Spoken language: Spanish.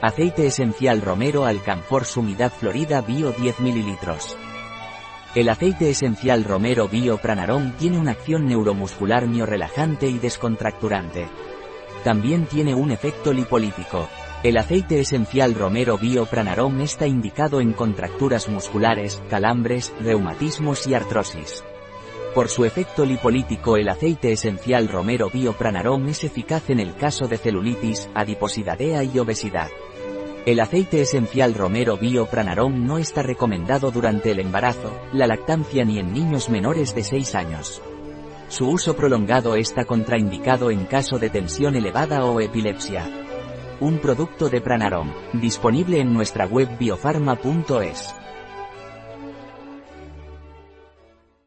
Aceite esencial romero alcanfor sumidad florida bio 10 ml. El aceite esencial romero bio pranarom tiene una acción neuromuscular miorelajante y descontracturante. También tiene un efecto lipolítico. El aceite esencial romero bio pranarom está indicado en contracturas musculares, calambres, reumatismos y artrosis. Por su efecto lipolítico el aceite esencial romero bio pranarom es eficaz en el caso de celulitis, adiposidadea y obesidad. El aceite esencial romero bio pranarom no está recomendado durante el embarazo, la lactancia ni en niños menores de 6 años. Su uso prolongado está contraindicado en caso de tensión elevada o epilepsia. Un producto de Pranarom, disponible en nuestra web biofarma.es.